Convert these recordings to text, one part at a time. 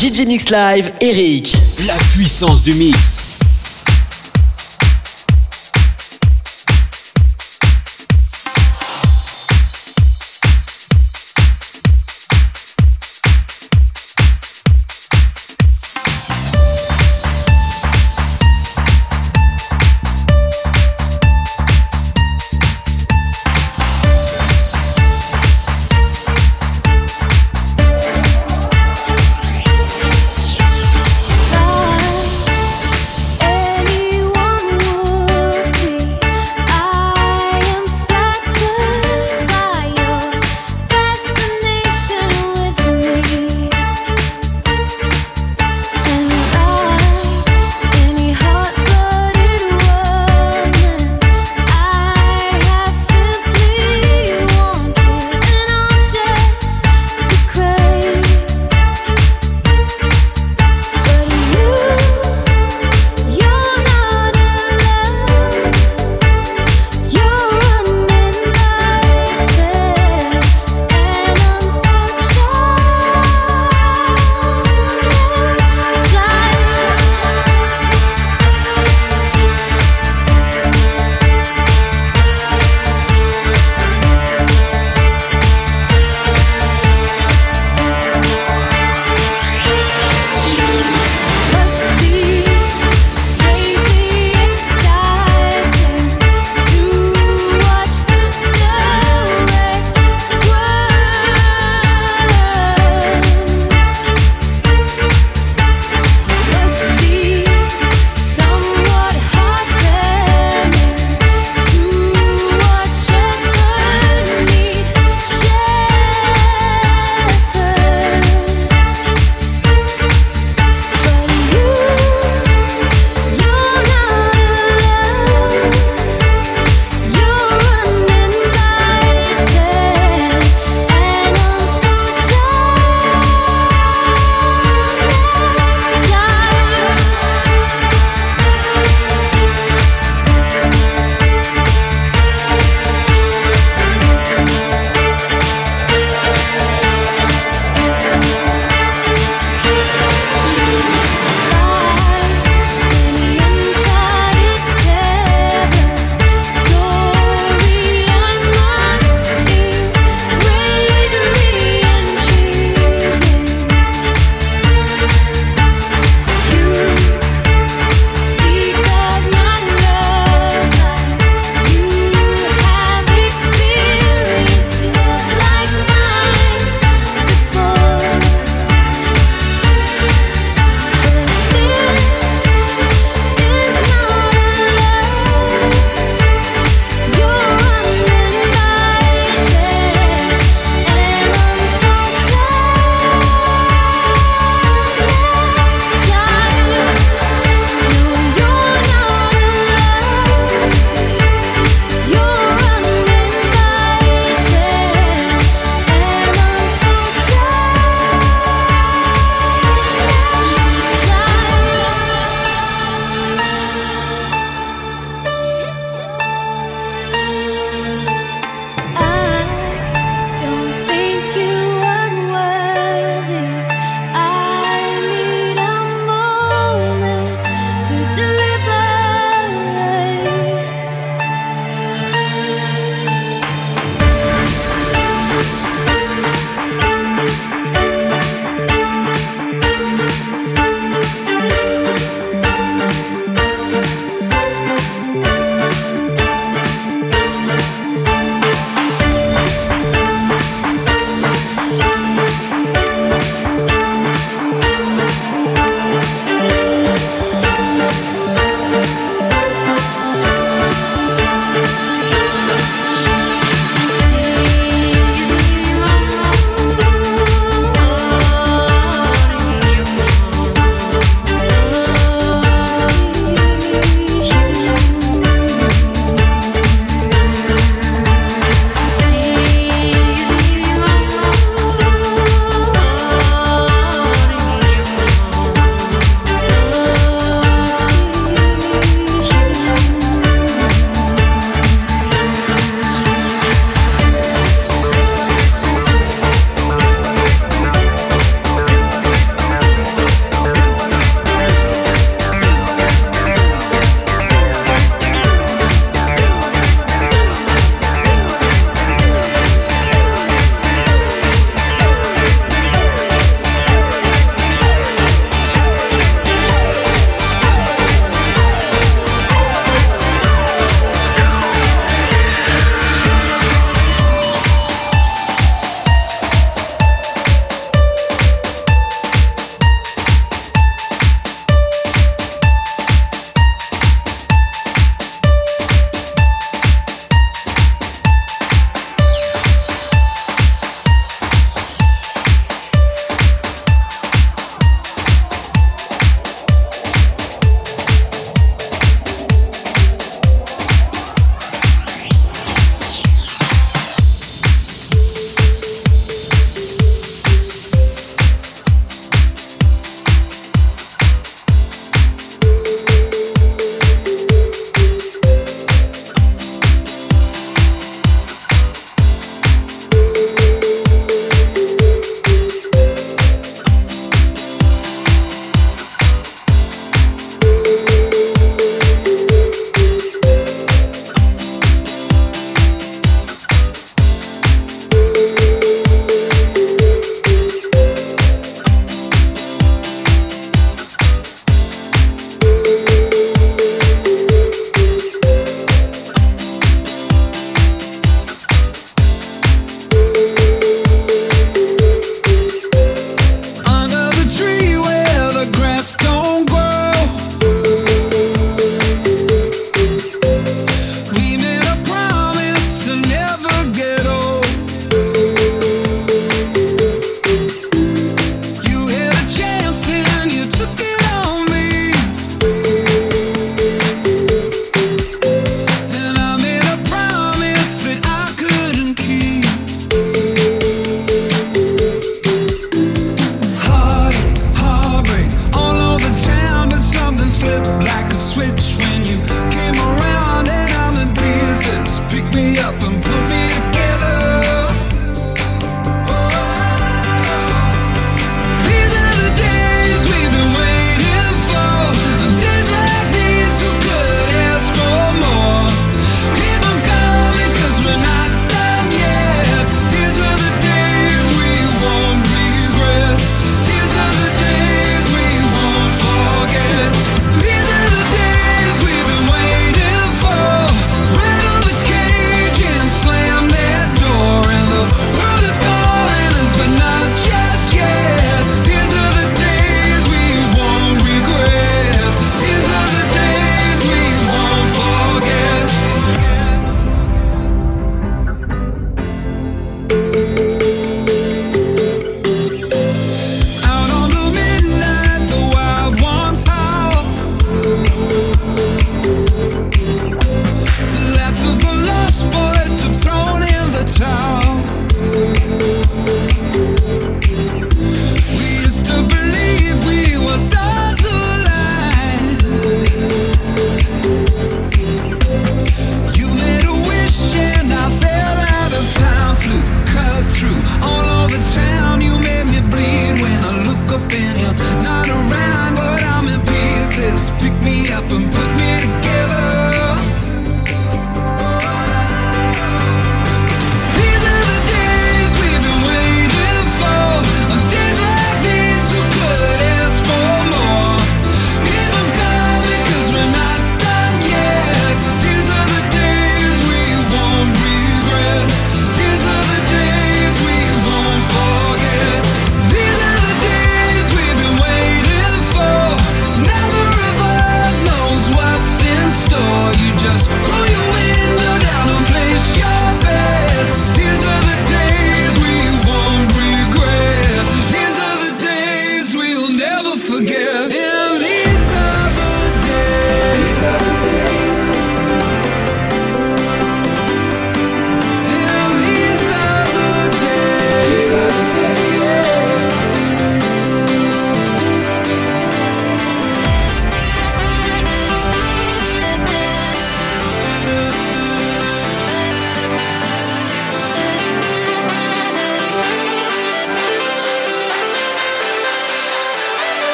DJ Mix Live, Eric. La puissance du mix.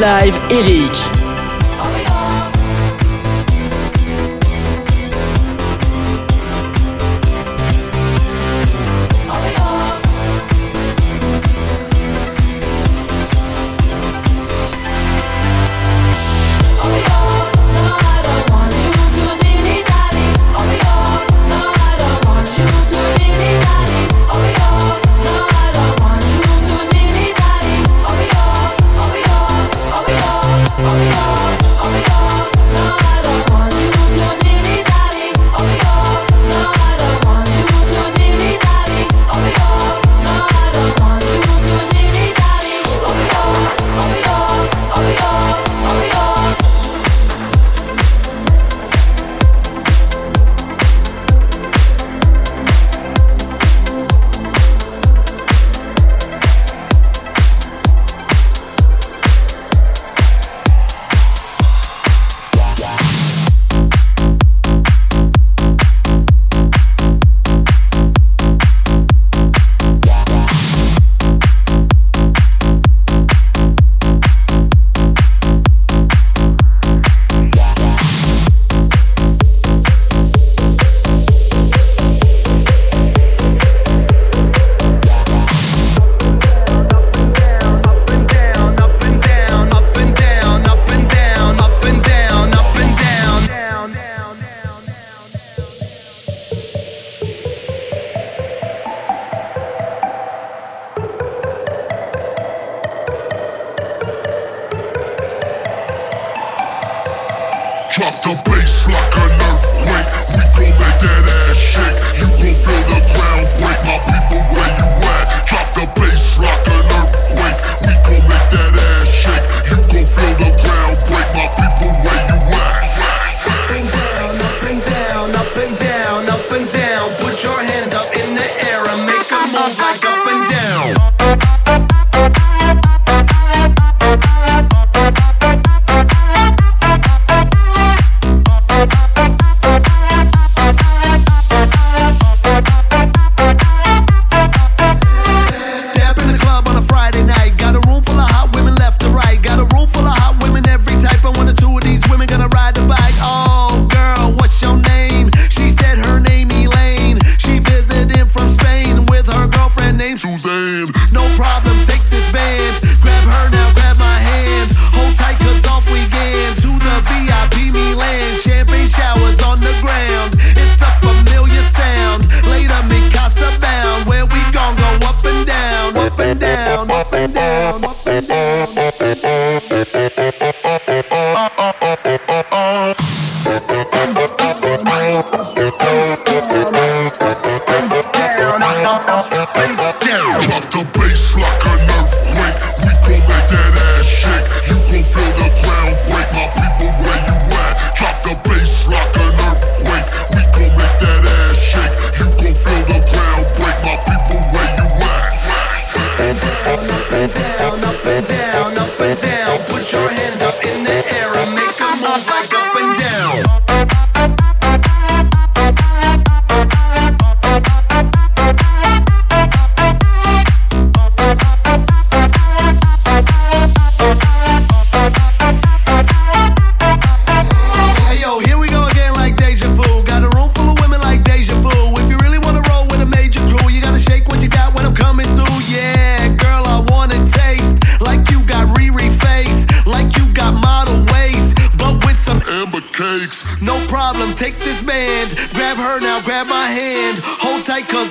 Live, Eric. down.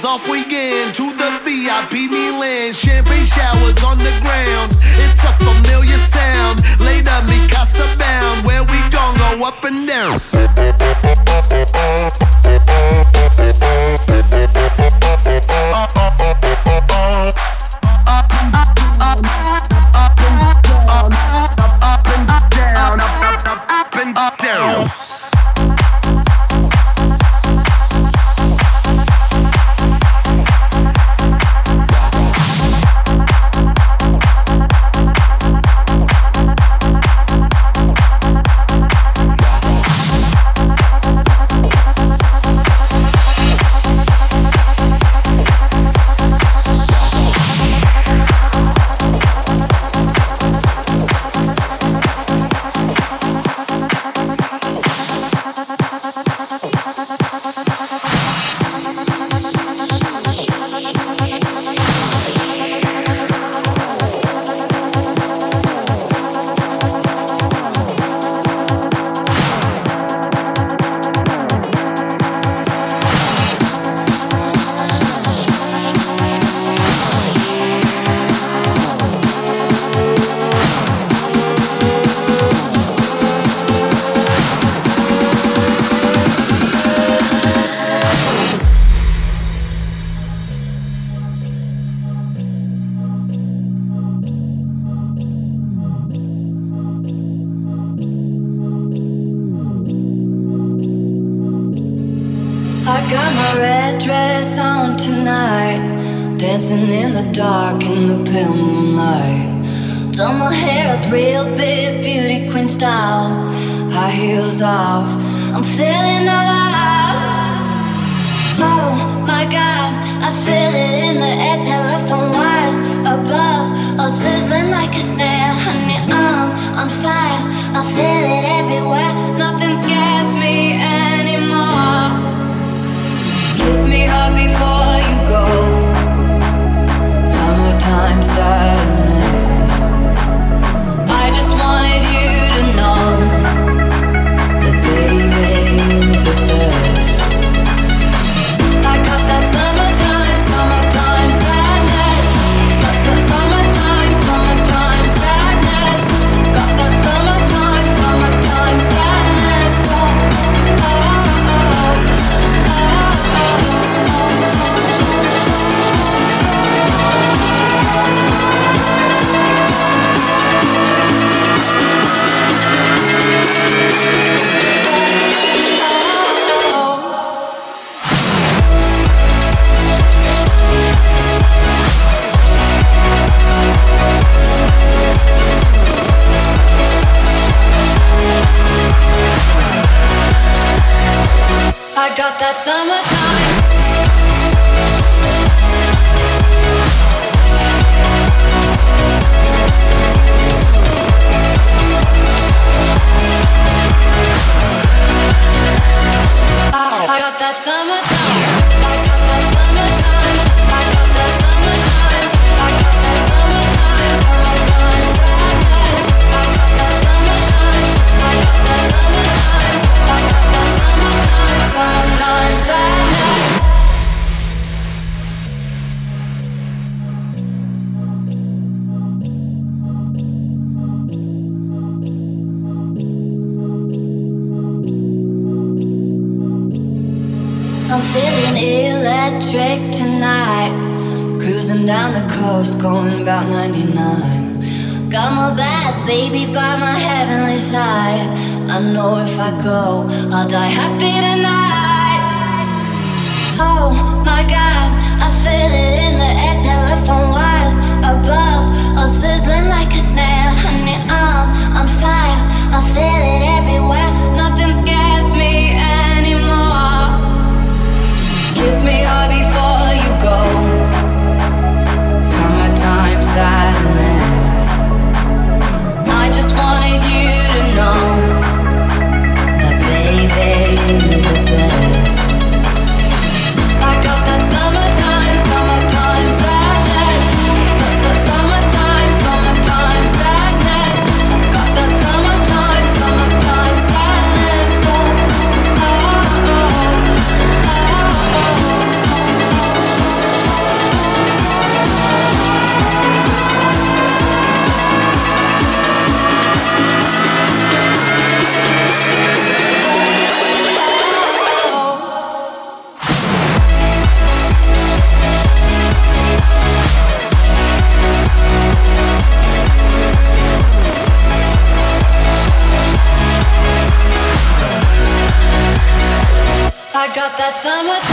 off we get summertime. Go, I'll die happy that summertime.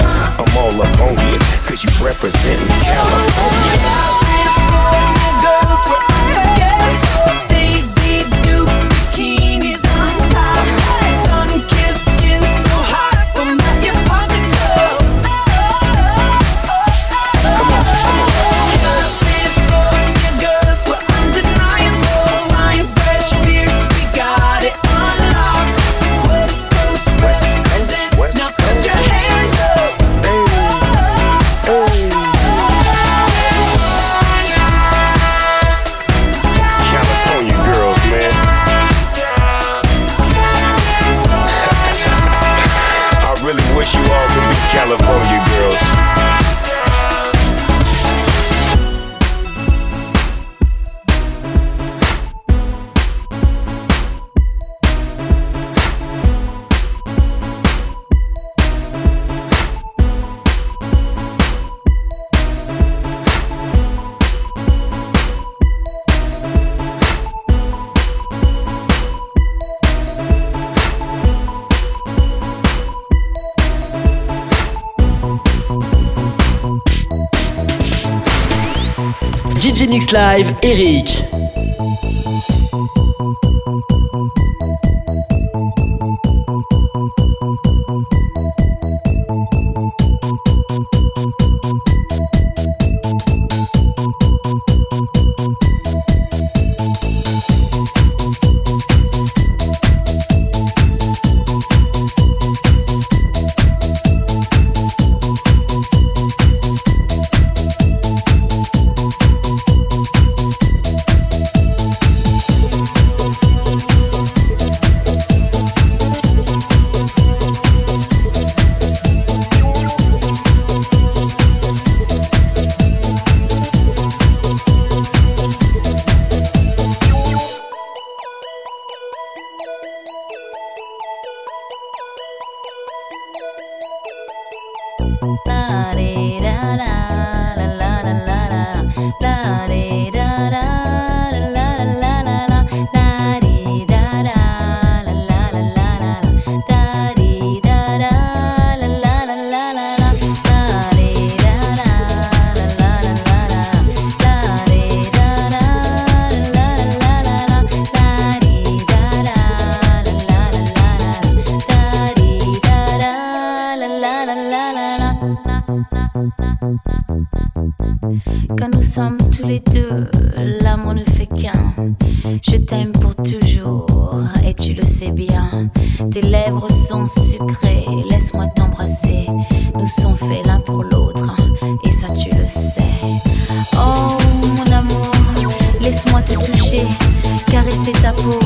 I'm all up on you, cause you represent California. Live, Eric. tu le sais bien. Tes lèvres sont sucrées, laisse-moi t'embrasser. Nous sommes faits l'un pour l'autre, et ça tu le sais. Oh mon amour, laisse-moi te toucher, caresser ta peau.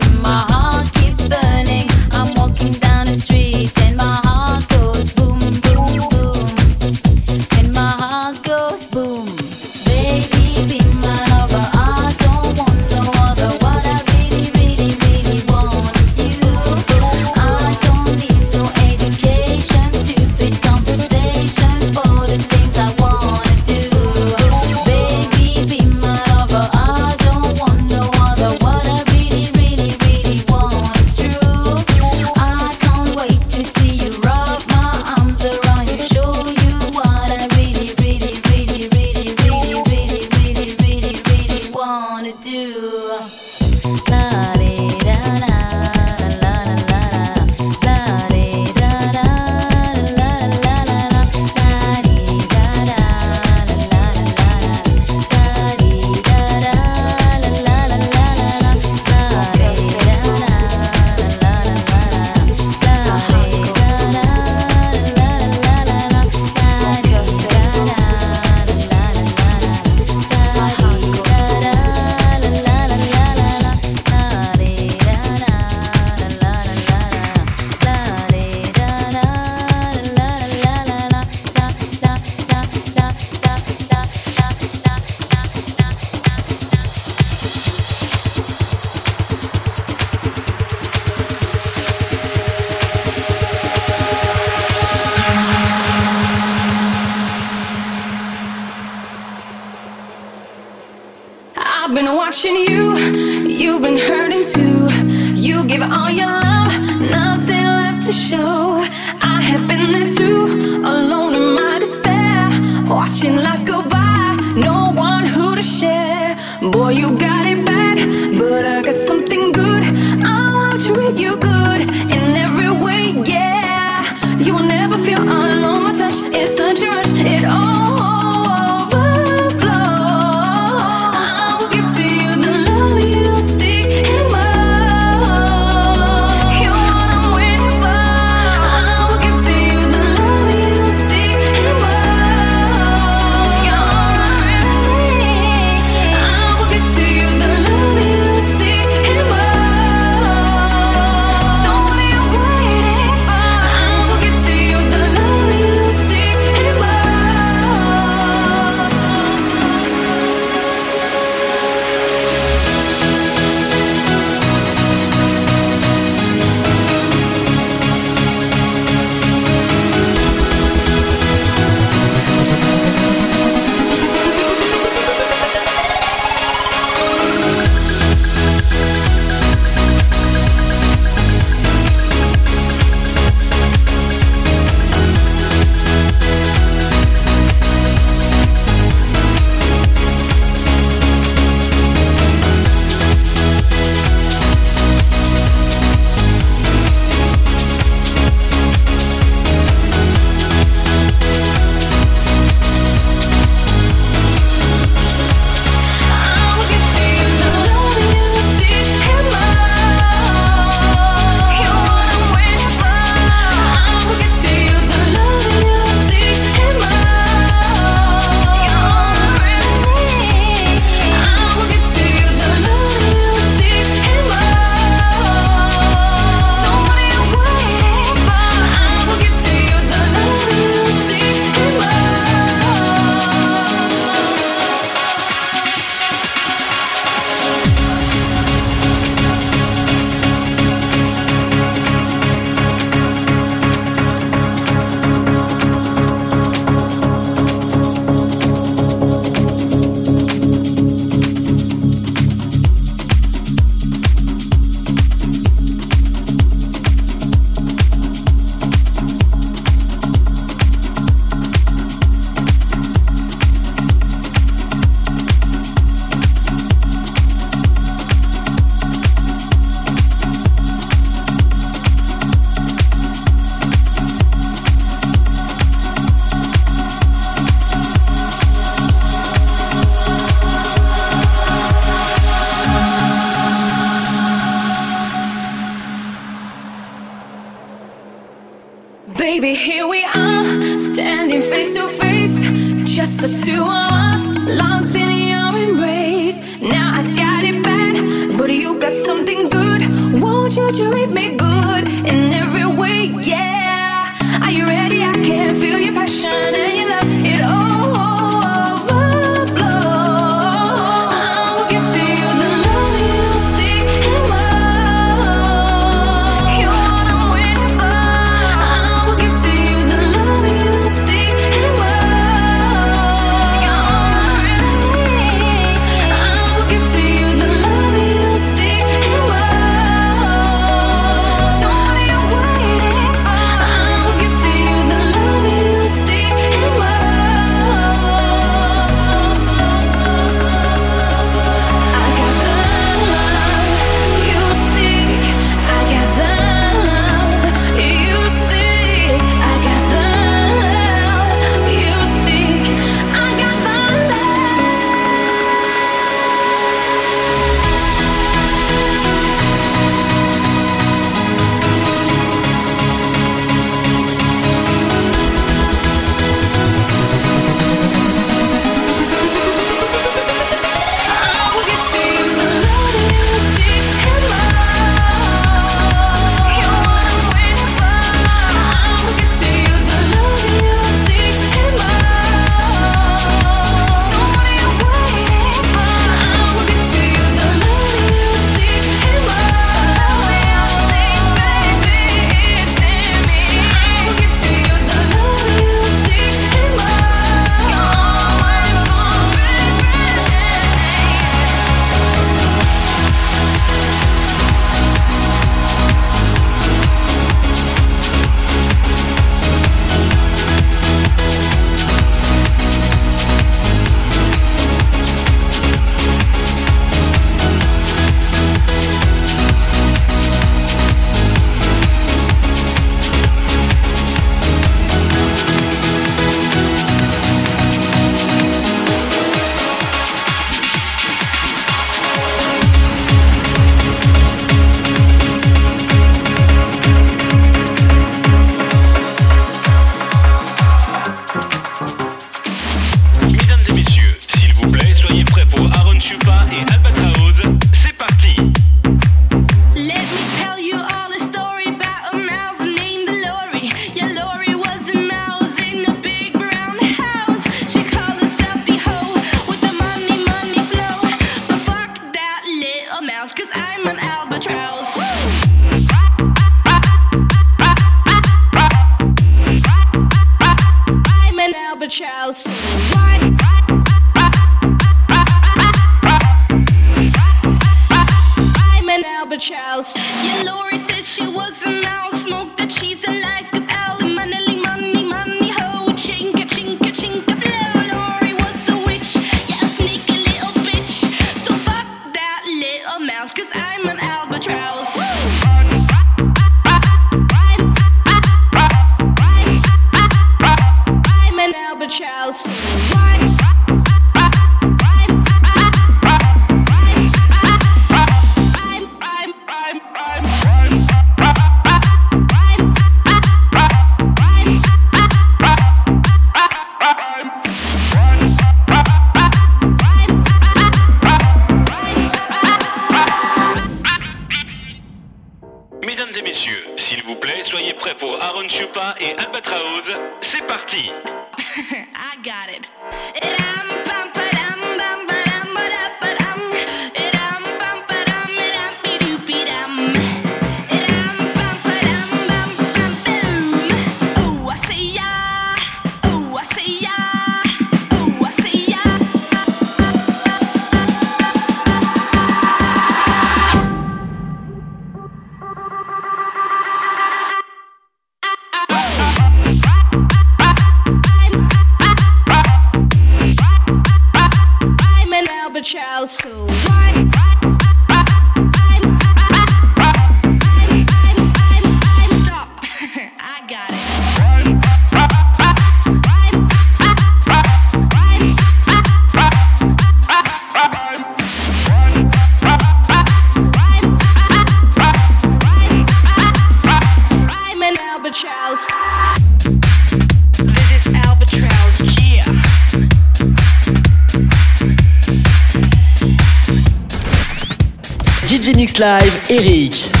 Live, Eric.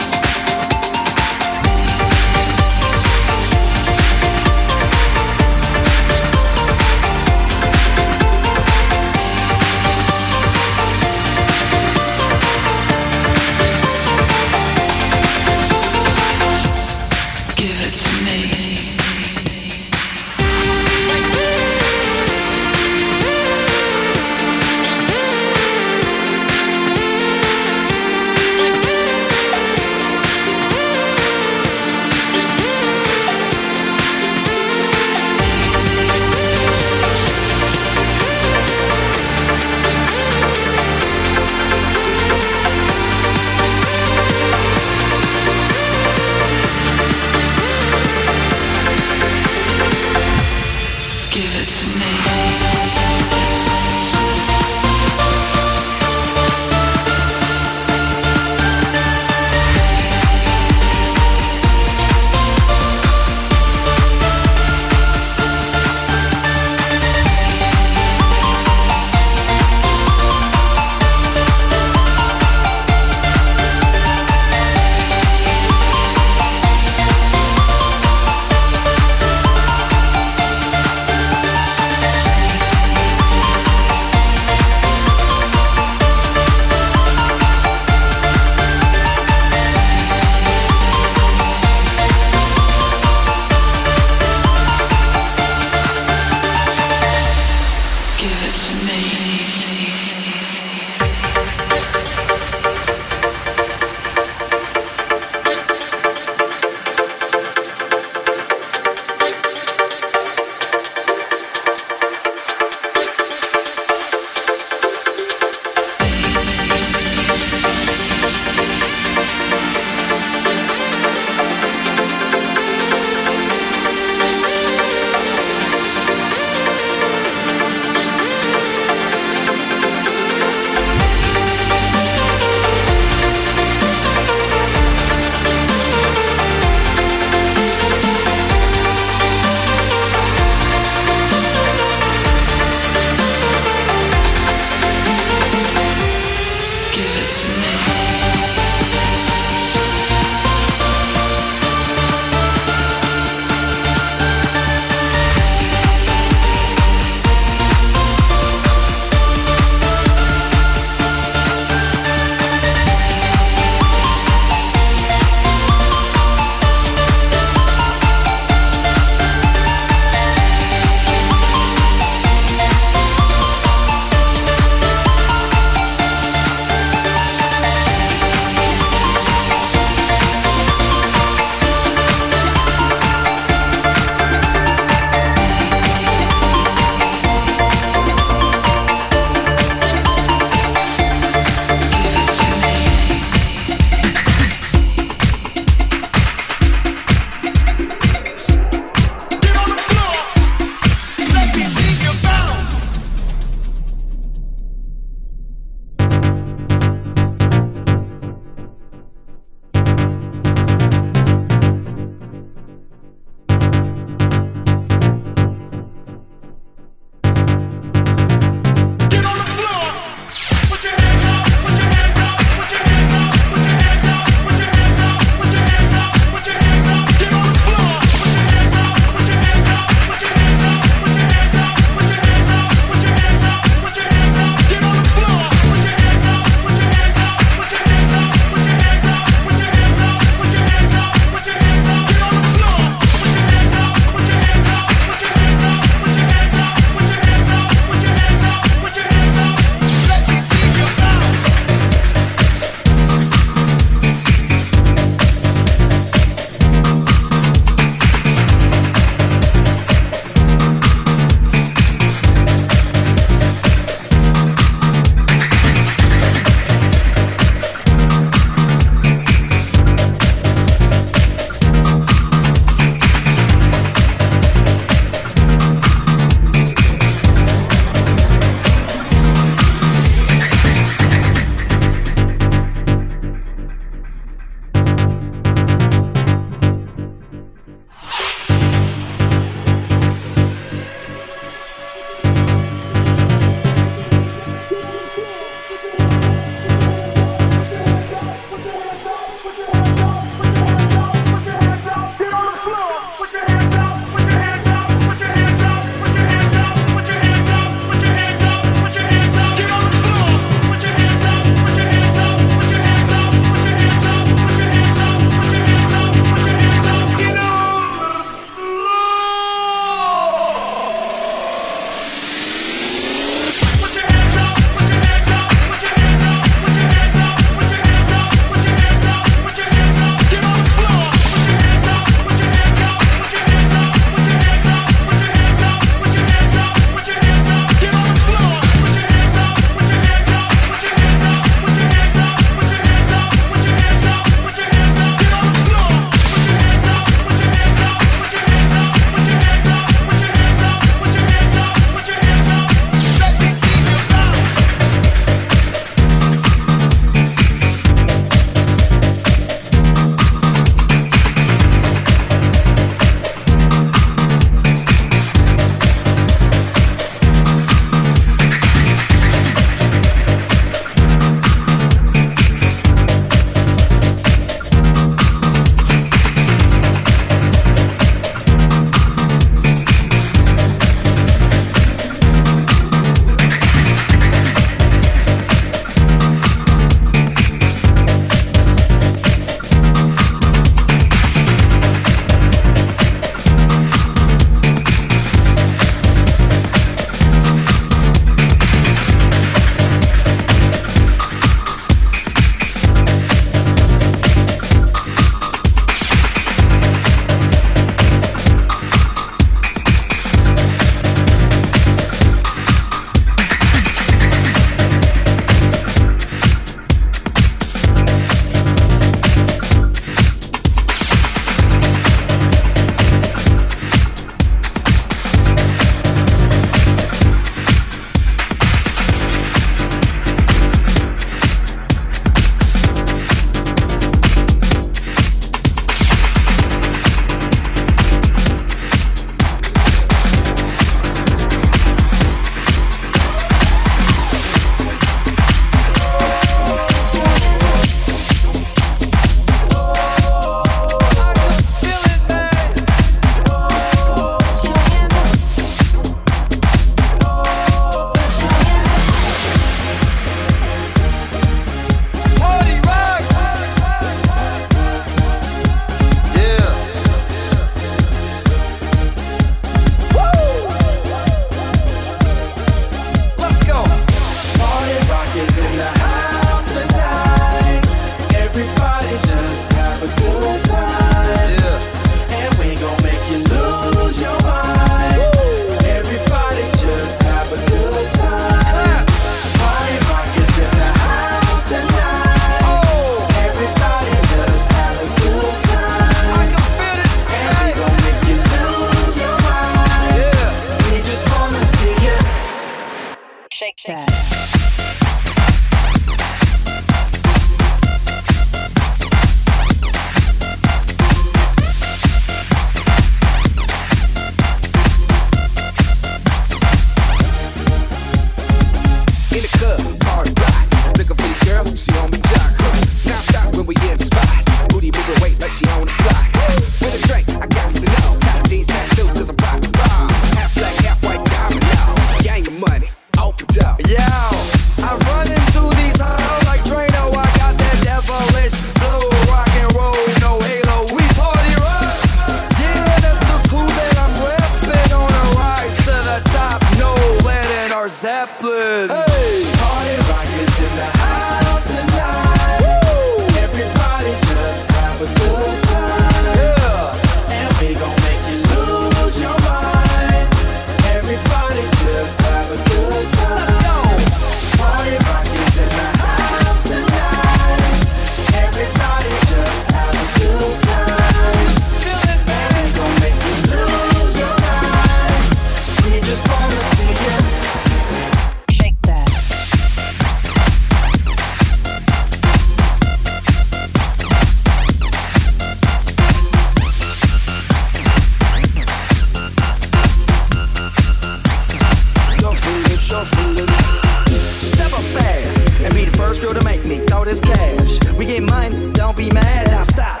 fast and be the first girl to make me throw this cash. We get money, don't be mad. Now stop.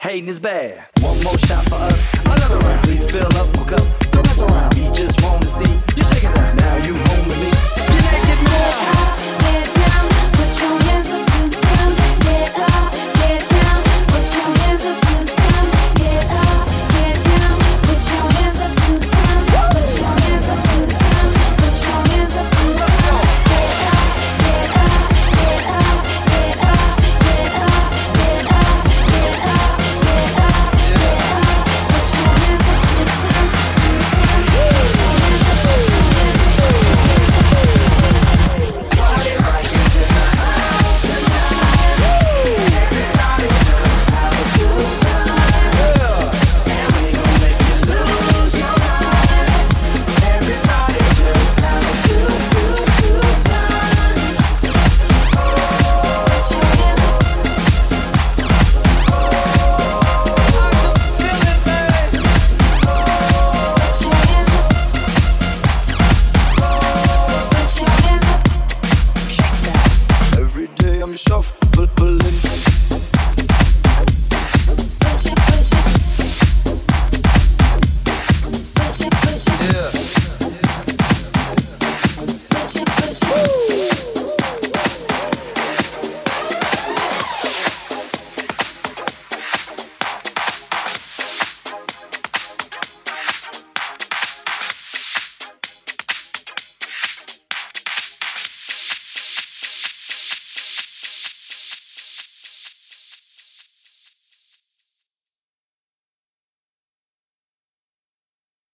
Hating is bad. One more shot for us, another round. Please fill up, hook up, don't mess around. We just wanna see you shaking that. Now you home with me. You make it more.